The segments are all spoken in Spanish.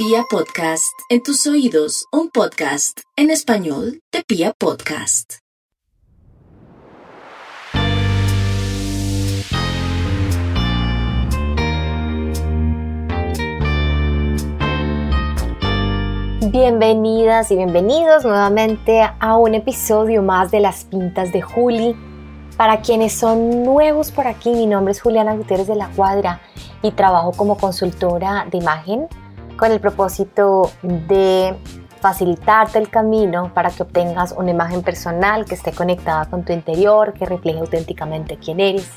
Pia Podcast, en tus oídos, un podcast en español de Pia Podcast. Bienvenidas y bienvenidos nuevamente a un episodio más de Las Pintas de Juli. Para quienes son nuevos por aquí, mi nombre es Juliana Gutiérrez de la Cuadra y trabajo como consultora de imagen con el propósito de facilitarte el camino para que obtengas una imagen personal que esté conectada con tu interior, que refleje auténticamente quién eres.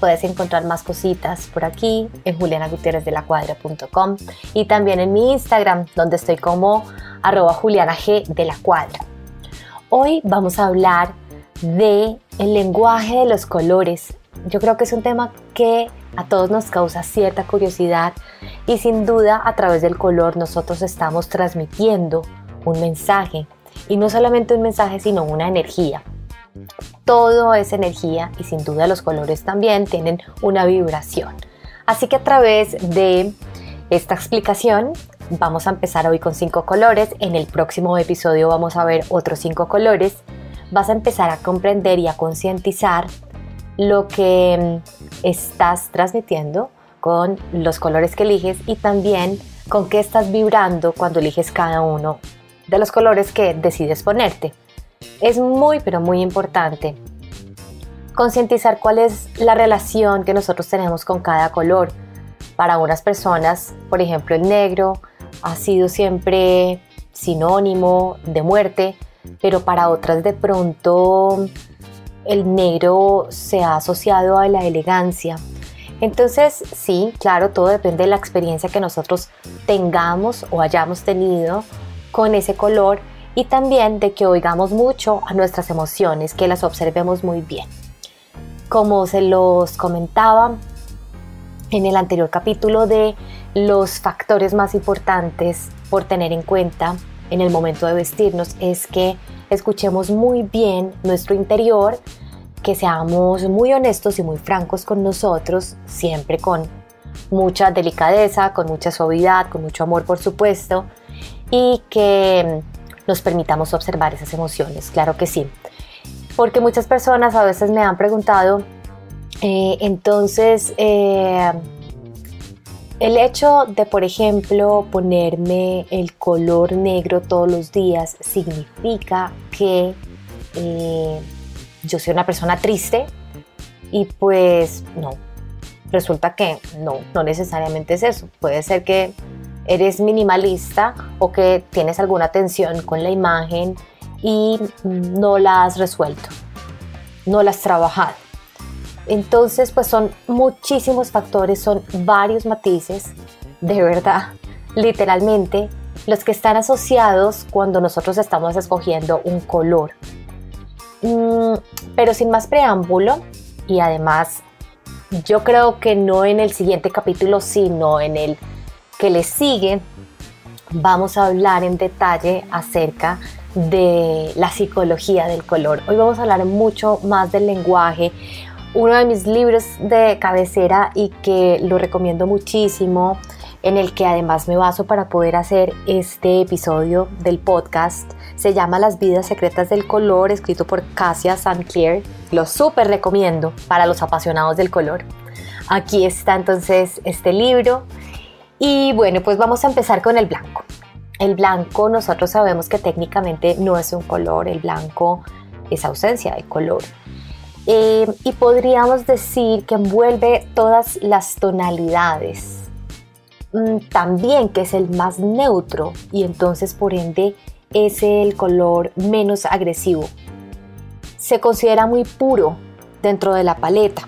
Puedes encontrar más cositas por aquí en julianagutierrezdelacuadra.com y también en mi Instagram, donde estoy como arroba juliana g de la cuadra. Hoy vamos a hablar de el lenguaje de los colores. Yo creo que es un tema que a todos nos causa cierta curiosidad y sin duda a través del color nosotros estamos transmitiendo un mensaje y no solamente un mensaje sino una energía. Todo es energía y sin duda los colores también tienen una vibración. Así que a través de esta explicación vamos a empezar hoy con cinco colores. En el próximo episodio vamos a ver otros cinco colores. Vas a empezar a comprender y a concientizar lo que mm, estás transmitiendo con los colores que eliges y también con qué estás vibrando cuando eliges cada uno de los colores que decides ponerte. Es muy, pero muy importante concientizar cuál es la relación que nosotros tenemos con cada color. Para unas personas, por ejemplo, el negro ha sido siempre sinónimo de muerte, pero para otras de pronto el negro se ha asociado a la elegancia. Entonces, sí, claro, todo depende de la experiencia que nosotros tengamos o hayamos tenido con ese color y también de que oigamos mucho a nuestras emociones, que las observemos muy bien. Como se los comentaba en el anterior capítulo de los factores más importantes por tener en cuenta en el momento de vestirnos es que escuchemos muy bien nuestro interior, que seamos muy honestos y muy francos con nosotros, siempre con mucha delicadeza, con mucha suavidad, con mucho amor por supuesto, y que nos permitamos observar esas emociones, claro que sí. Porque muchas personas a veces me han preguntado, eh, entonces, eh, el hecho de, por ejemplo, ponerme el color negro todos los días significa que eh, yo soy una persona triste y pues no, resulta que no, no necesariamente es eso. Puede ser que eres minimalista o que tienes alguna tensión con la imagen y no la has resuelto, no la has trabajado. Entonces, pues son muchísimos factores, son varios matices, de verdad, literalmente, los que están asociados cuando nosotros estamos escogiendo un color. Mm, pero sin más preámbulo, y además, yo creo que no en el siguiente capítulo, sino en el que le sigue, vamos a hablar en detalle acerca de la psicología del color. Hoy vamos a hablar mucho más del lenguaje, uno de mis libros de cabecera y que lo recomiendo muchísimo, en el que además me baso para poder hacer este episodio del podcast. Se llama Las vidas secretas del color, escrito por Cassia St. Clair. Lo súper recomiendo para los apasionados del color. Aquí está entonces este libro. Y bueno, pues vamos a empezar con el blanco. El blanco nosotros sabemos que técnicamente no es un color, el blanco es ausencia de color. Eh, y podríamos decir que envuelve todas las tonalidades. Mm, también que es el más neutro y entonces por ende es el color menos agresivo. Se considera muy puro dentro de la paleta.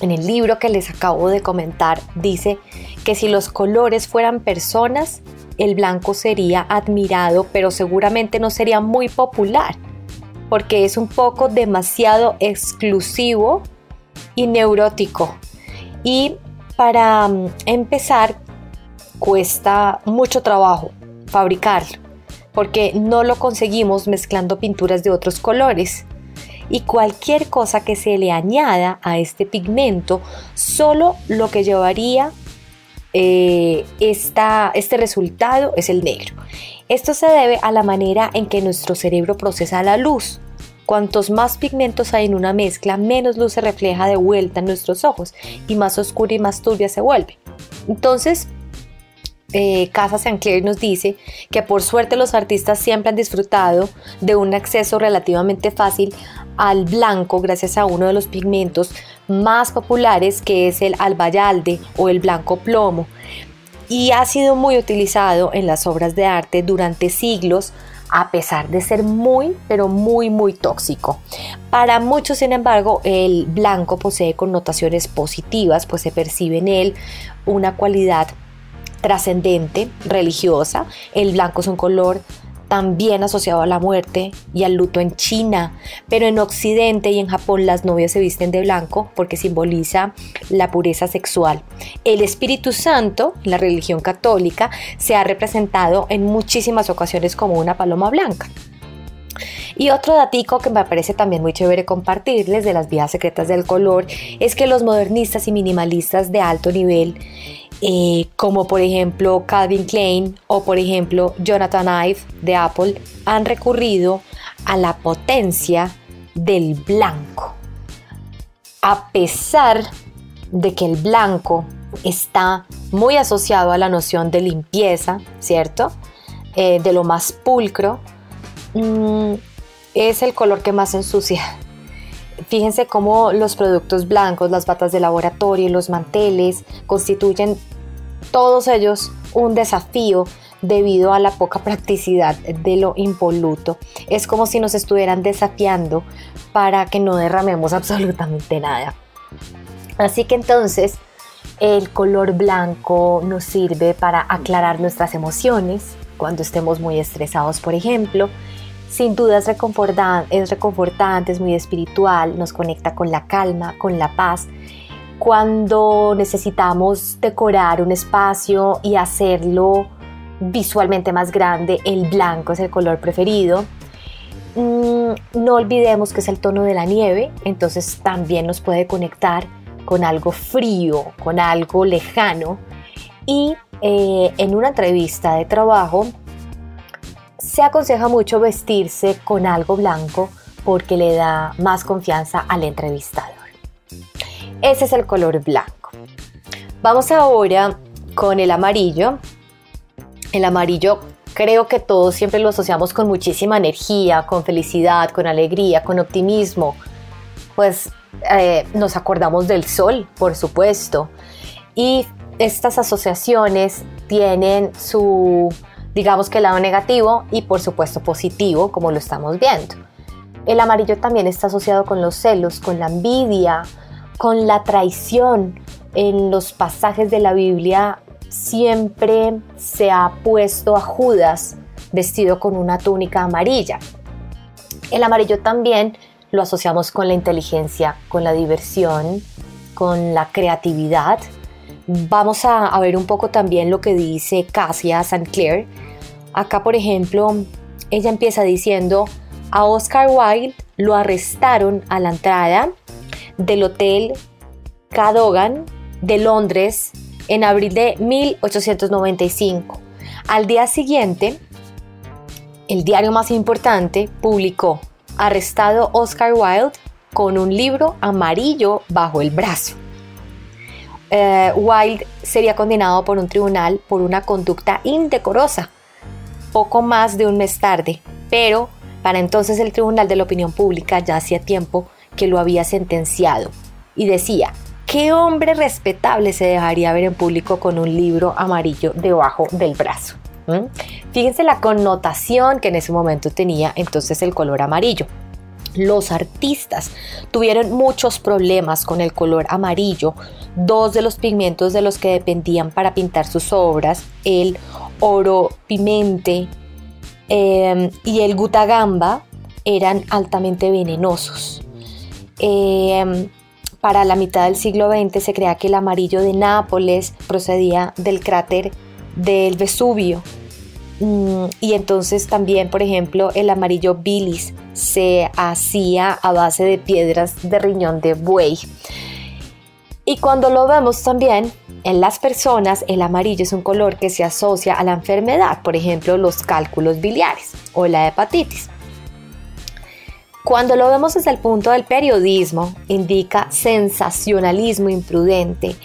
En el libro que les acabo de comentar dice que si los colores fueran personas, el blanco sería admirado, pero seguramente no sería muy popular porque es un poco demasiado exclusivo y neurótico. Y para mm, empezar, cuesta mucho trabajo fabricarlo, porque no lo conseguimos mezclando pinturas de otros colores. Y cualquier cosa que se le añada a este pigmento, solo lo que llevaría eh, este resultado es el negro. Esto se debe a la manera en que nuestro cerebro procesa la luz. Cuantos más pigmentos hay en una mezcla, menos luz se refleja de vuelta en nuestros ojos y más oscura y más turbia se vuelve. Entonces, eh, Casa Sinclair nos dice que por suerte los artistas siempre han disfrutado de un acceso relativamente fácil al blanco gracias a uno de los pigmentos más populares que es el albayalde o el blanco plomo y ha sido muy utilizado en las obras de arte durante siglos a pesar de ser muy, pero muy, muy tóxico. Para muchos, sin embargo, el blanco posee connotaciones positivas, pues se percibe en él una cualidad trascendente, religiosa. El blanco es un color también asociado a la muerte y al luto en China, pero en Occidente y en Japón las novias se visten de blanco porque simboliza la pureza sexual. El Espíritu Santo, la religión católica, se ha representado en muchísimas ocasiones como una paloma blanca. Y otro datico que me parece también muy chévere compartirles de las vías secretas del color es que los modernistas y minimalistas de alto nivel eh, como por ejemplo Calvin Klein o por ejemplo Jonathan Ive de Apple, han recurrido a la potencia del blanco. A pesar de que el blanco está muy asociado a la noción de limpieza, ¿cierto? Eh, de lo más pulcro, mm, es el color que más ensucia. Fíjense cómo los productos blancos, las batas de laboratorio, los manteles, constituyen todos ellos un desafío debido a la poca practicidad de lo impoluto. Es como si nos estuvieran desafiando para que no derramemos absolutamente nada. Así que entonces el color blanco nos sirve para aclarar nuestras emociones cuando estemos muy estresados, por ejemplo. Sin duda es reconfortante, es muy espiritual, nos conecta con la calma, con la paz cuando necesitamos decorar un espacio y hacerlo visualmente más grande, el blanco es el color preferido. Mm, no olvidemos que es el tono de la nieve, entonces también nos puede conectar con algo frío, con algo lejano. Y eh, en una entrevista de trabajo se aconseja mucho vestirse con algo blanco porque le da más confianza al entrevistado. Ese es el color blanco. Vamos ahora con el amarillo. El amarillo creo que todos siempre lo asociamos con muchísima energía, con felicidad, con alegría, con optimismo. Pues eh, nos acordamos del sol, por supuesto. Y estas asociaciones tienen su, digamos que lado negativo y por supuesto positivo, como lo estamos viendo. El amarillo también está asociado con los celos, con la envidia, con la traición. En los pasajes de la Biblia siempre se ha puesto a Judas vestido con una túnica amarilla. El amarillo también lo asociamos con la inteligencia, con la diversión, con la creatividad. Vamos a, ver un poco también lo que dice Cassia Clair. Acá, por ejemplo, ella empieza diciendo, a Oscar Wilde lo arrestaron a la entrada del Hotel Cadogan de Londres en abril de 1895. Al día siguiente, el diario más importante publicó arrestado Oscar Wilde con un libro amarillo bajo el brazo. Eh, Wilde sería condenado por un tribunal por una conducta indecorosa poco más de un mes tarde, pero para entonces el Tribunal de la Opinión Pública ya hacía tiempo que lo había sentenciado y decía, ¿qué hombre respetable se dejaría ver en público con un libro amarillo debajo del brazo? ¿Mm? Fíjense la connotación que en ese momento tenía entonces el color amarillo. Los artistas tuvieron muchos problemas con el color amarillo. Dos de los pigmentos de los que dependían para pintar sus obras, el oro pimente em, y el gutagamba, eran altamente venenosos. Em, para la mitad del siglo XX se crea que el amarillo de Nápoles procedía del cráter del Vesubio. Mm, y entonces también, por ejemplo, el amarillo bilis se hacía a base de piedras de riñón de buey. Y cuando lo vemos también en las personas, el amarillo es un color que se asocia a la enfermedad, por ejemplo, los cálculos biliares o la hepatitis. Cuando lo vemos desde el punto del periodismo, indica sensacionalismo imprudente.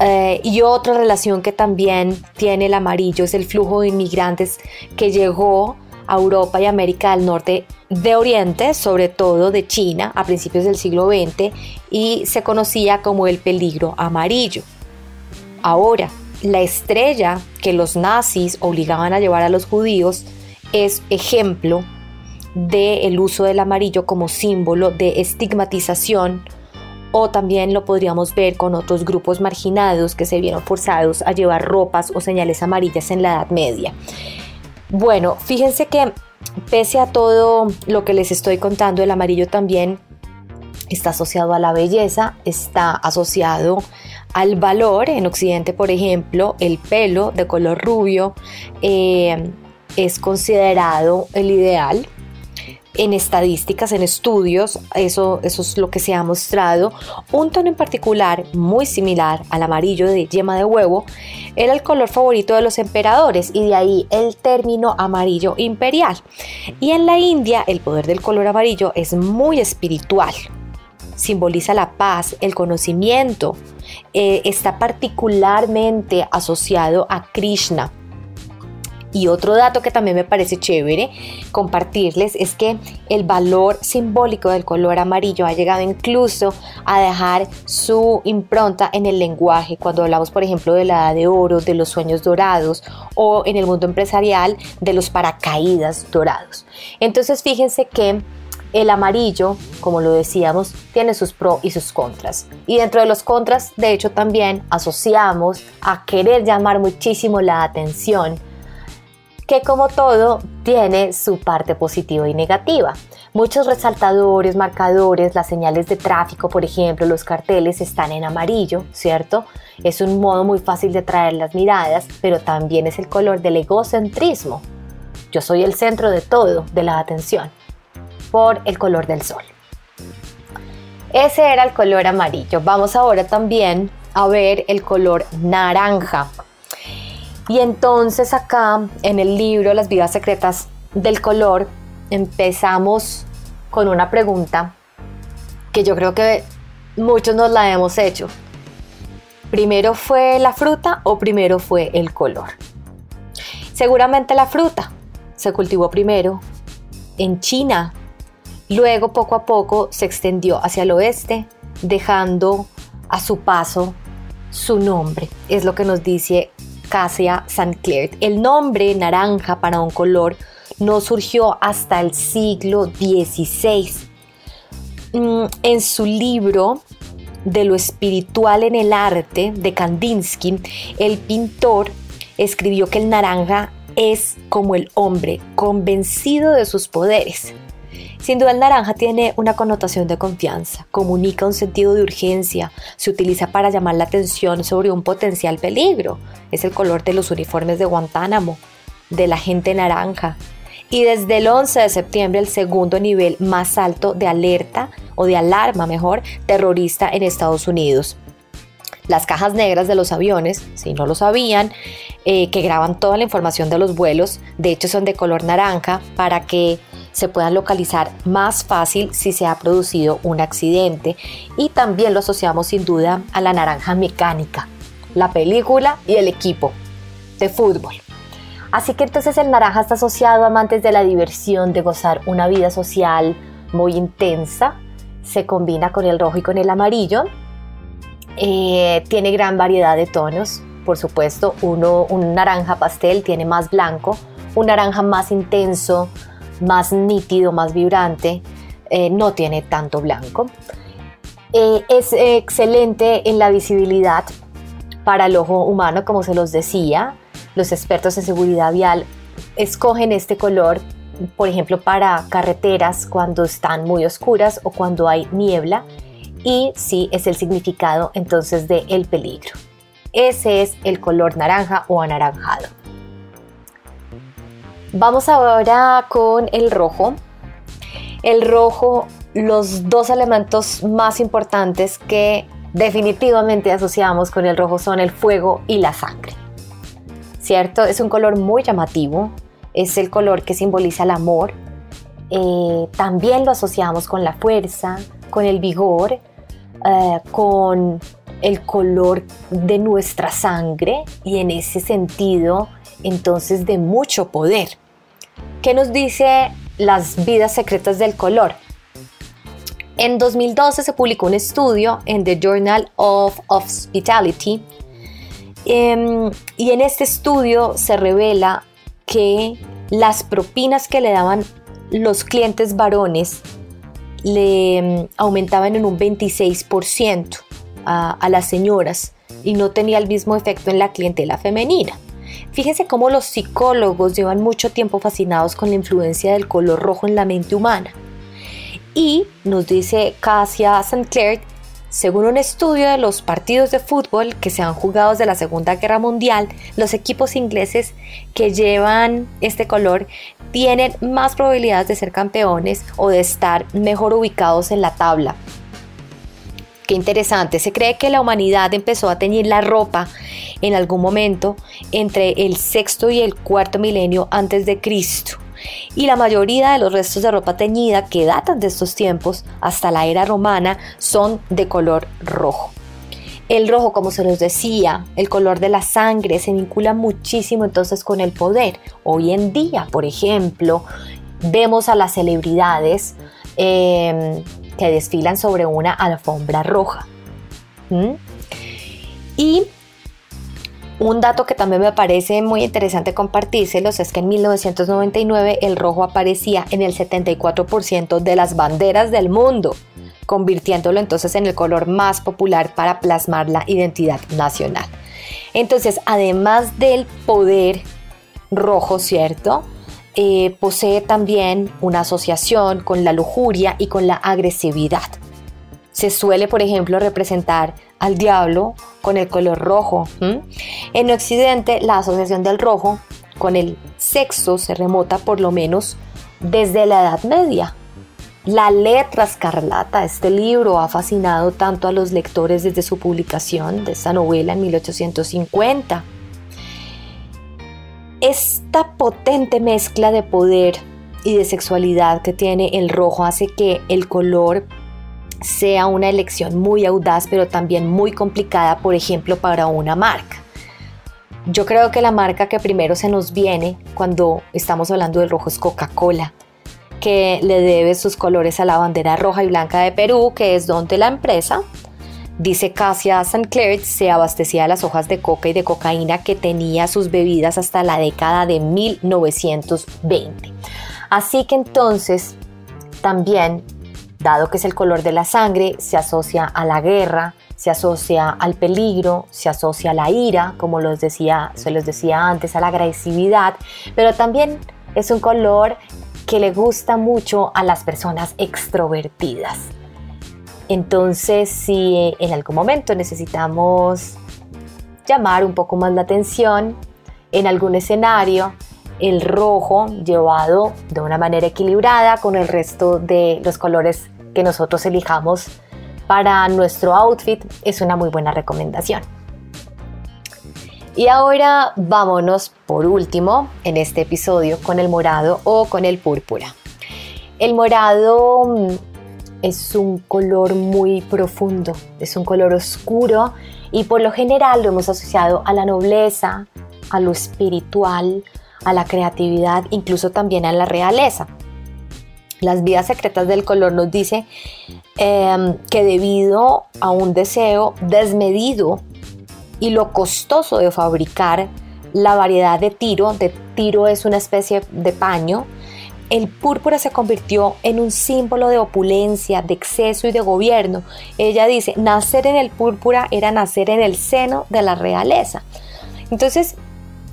Eh, y otra relación que también tiene el amarillo es el flujo de inmigrantes que llegó a Europa y América del Norte de Oriente, sobre todo de China, a principios del siglo XX, y se conocía como el peligro amarillo. Ahora, la estrella que los nazis obligaban a llevar a los judíos es ejemplo del uso del amarillo como símbolo de estigmatización o también lo podríamos ver con otros grupos marginados que se vieron forzados a llevar ropas o señales amarillas en la Edad Media. Bueno, fíjense que pese a todo lo que les estoy contando, el amarillo también está asociado a la belleza, está asociado al valor. En Occidente, por ejemplo, el pelo de color rubio eh, es considerado el ideal en estadísticas, en estudios, eso, eso es lo que se ha mostrado. Un tono en particular, muy similar al amarillo de yema de huevo, era el color favorito de los emperadores y de ahí el término amarillo imperial. Y en la India el poder del color amarillo es muy espiritual. Simboliza la paz, el conocimiento, eh, está particularmente asociado a Krishna y otro dato que también me parece chévere compartirles es que el valor simbólico del color amarillo ha llegado incluso a dejar su impronta en el lenguaje. Cuando hablamos, por ejemplo, de la edad de oro, de los sueños dorados o en el mundo empresarial de los paracaídas dorados. Entonces, fíjense que el amarillo, como lo decíamos, tiene sus pros y sus contras. Y dentro de los contras, de hecho, también asociamos a querer llamar muchísimo la atención que como todo tiene su parte positiva y negativa. Muchos resaltadores, marcadores, las señales de tráfico, por ejemplo, los carteles están en amarillo, ¿cierto? Es un modo muy fácil de atraer las miradas, pero también es el color del egocentrismo. Yo soy el centro de todo, de la atención, por el color del sol. Ese era el color amarillo. Vamos ahora también a ver el color naranja. Y entonces acá en el libro Las vidas secretas del color empezamos con una pregunta que yo creo que muchos nos la hemos hecho. ¿Primero fue la fruta o primero fue el color? Seguramente la fruta se cultivó primero en China, luego poco a poco se extendió hacia el oeste, dejando a su paso su nombre. Es lo que nos dice Cassia St. Clair. El nombre naranja para un color no surgió hasta el siglo XVI. Mm, en su libro de lo espiritual en el arte de Kandinsky, el pintor escribió que el naranja es como el hombre, convencido de sus poderes. Sin duda el naranja tiene una connotación de confianza, comunica un sentido de urgencia, se utiliza para llamar la atención sobre un potencial peligro. Es el color de los uniformes de Guantánamo, de la gente naranja. Y desde el 11 de septiembre el segundo nivel más alto de alerta o de alarma mejor terrorista en Estados Unidos. Las cajas negras de los aviones, si no lo sabían, eh, que graban toda la información de los vuelos, de hecho son de color naranja para que se puedan localizar más fácil si se ha producido un accidente. Y también lo asociamos sin duda a la naranja mecánica, la película y el equipo de fútbol. Así que entonces el naranja está asociado a amantes de la diversión, de gozar una vida social muy intensa, se combina con el rojo y con el amarillo, eh, tiene gran variedad de tonos, por supuesto, uno, un naranja pastel tiene más blanco, un naranja más intenso, más nítido, más vibrante, eh, no tiene tanto blanco. Eh, es excelente en la visibilidad para el ojo humano, como se los decía. Los expertos en seguridad vial escogen este color, por ejemplo, para carreteras cuando están muy oscuras o cuando hay niebla. Y sí es el significado entonces de el peligro. Ese es el color naranja o anaranjado. Vamos ahora con el rojo. El rojo, los dos elementos más importantes que definitivamente asociamos con el rojo son el fuego y la sangre. ¿Cierto? Es un color muy llamativo, es el color que simboliza el amor. Eh, también lo asociamos con la fuerza, con el vigor, eh, con el color de nuestra sangre y en ese sentido entonces de mucho poder. ¿Qué nos dice las vidas secretas del color? En 2012 se publicó un estudio en The Journal of Hospitality em, y en este estudio se revela que las propinas que le daban los clientes varones le em, aumentaban en un 26% a, a las señoras y no tenía el mismo efecto en la clientela femenina. Fíjense cómo los psicólogos llevan mucho tiempo fascinados con la influencia del color rojo en la mente humana. Y nos dice Cassia Clair, según un estudio de los partidos de fútbol que se han jugado desde la Segunda Guerra Mundial, los equipos ingleses que llevan este color tienen más probabilidades de ser campeones o de estar mejor ubicados en la tabla. Qué interesante, se cree que la humanidad empezó a teñir la ropa en algún momento entre el sexto y el cuarto milenio antes de Cristo y la mayoría de los restos de ropa teñida que datan de estos tiempos hasta la era romana son de color rojo. El rojo, como se nos decía, el color de la sangre se vincula muchísimo entonces con el poder. Hoy en día, por ejemplo, vemos a las celebridades em, que desfilan sobre una alfombra roja. Y un dato que también me parece muy interesante compartírselos es que en 1999 el rojo aparecía en el 74% de las banderas del mundo, convirtiéndolo entonces en el color más popular para plasmar la identidad nacional. Entonces, además del poder rojo, ¿cierto? Eh, posee también una asociación con la lujuria y con la agresividad. Se suele, por ejemplo, representar al diablo con el color rojo. En Occidente, la asociación del rojo con el sexo se remota por lo menos desde la Edad Media. La letra escarlata, este libro, ha fascinado tanto a los lectores desde su publicación de esta novela en 1850. Esta potente mezcla de poder y de sexualidad que tiene el rojo hace que el color sea una elección muy audaz, pero también muy complicada, por ejemplo, para una marca. Yo creo que la marca que primero se nos viene cuando estamos hablando del rojo es Coca-Cola, que le debe sus colores a la bandera roja y blanca de Perú, que es donde la empresa, dice Cassia Clair, se abastecía de las hojas de coca y de cocaína que tenía sus bebidas hasta la década de 1920. Así que entonces también Dado que es el color de la sangre, se asocia a la guerra, se asocia al peligro, se asocia a la ira, como se los decía antes, a la agresividad, pero también es un color que le gusta mucho a las personas extrovertidas. Entonces, si en algún momento necesitamos llamar un poco más la atención en algún escenario, el rojo llevado de una manera equilibrada con el resto de los colores que nosotros elijamos para nuestro outfit es una muy buena recomendación. Y ahora vámonos por último en este episodio con el morado o con el púrpura. El morado mm, es un color muy profundo, es un color oscuro y por lo general lo hemos asociado a la nobleza, a lo espiritual, a la creatividad, incluso también a la realeza. Las vidas secretas del color nos dice em, que debido a un deseo desmedido y lo costoso de fabricar la variedad de tiro, de tiro es una especie de paño, el púrpura se convirtió en un símbolo de opulencia, de exceso y de gobierno. Ella dice, nacer en el púrpura era nacer en el seno de la realeza. Entonces,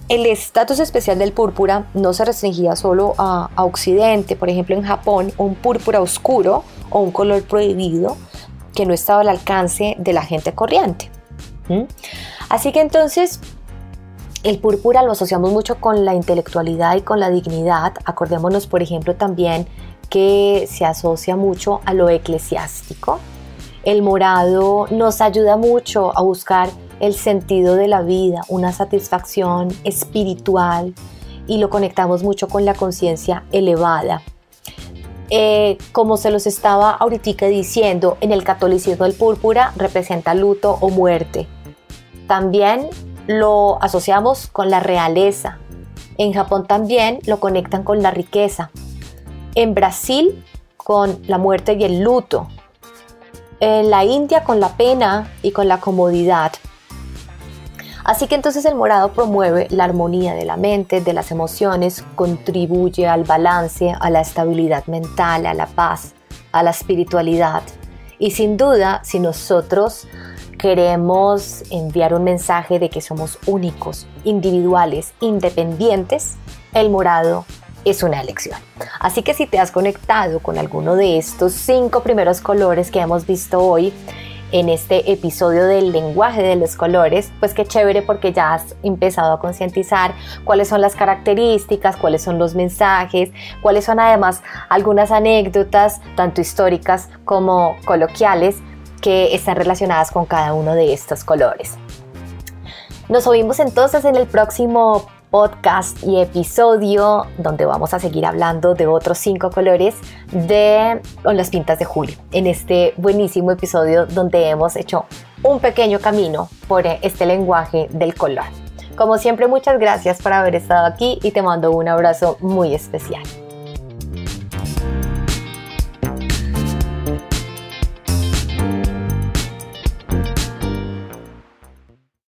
el estatus especial del púrpura no se restringía solo a, Occidente, por ejemplo en Japón un púrpura oscuro o un color prohibido que no estaba al alcance de la gente corriente. Así que entonces el púrpura lo asociamos mucho con la intelectualidad y con la dignidad. Acordémonos, por ejemplo, también que se asocia mucho a lo eclesiástico El morado nos ayuda mucho a buscar el sentido de la vida, una satisfacción espiritual y lo conectamos mucho con la conciencia elevada. Eh, como se los estaba ahorita diciendo, en el catolicismo el púrpura representa luto o muerte. También lo asociamos con la realeza. En Japón también lo conectan con la riqueza. En Brasil con la muerte y el luto. En la India con la pena y con la comodidad. Así que entonces el morado promueve la armonía de la mente, de las emociones, contribuye al balance, a la estabilidad mental, a la paz, a la espiritualidad. Y sin duda, si nosotros queremos enviar un mensaje de que somos únicos, individuales, independientes, el morado es una elección. Así que si te has conectado con alguno de estos cinco primeros colores que hemos visto hoy, en este episodio del lenguaje de los colores, pues qué chévere porque ya has empezado a concientizar cuáles son las características, cuáles son los mensajes, cuáles son además algunas anécdotas, tanto históricas como coloquiales, que están relacionadas con cada uno de estos colores. Nos oímos entonces en el próximo podcast y episodio donde vamos a seguir hablando de otros cinco colores de las pintas de julio. En este buenísimo episodio donde hemos hecho un pequeño camino por este lenguaje del color. Como siempre, muchas gracias por haber estado aquí y te mando un abrazo muy especial.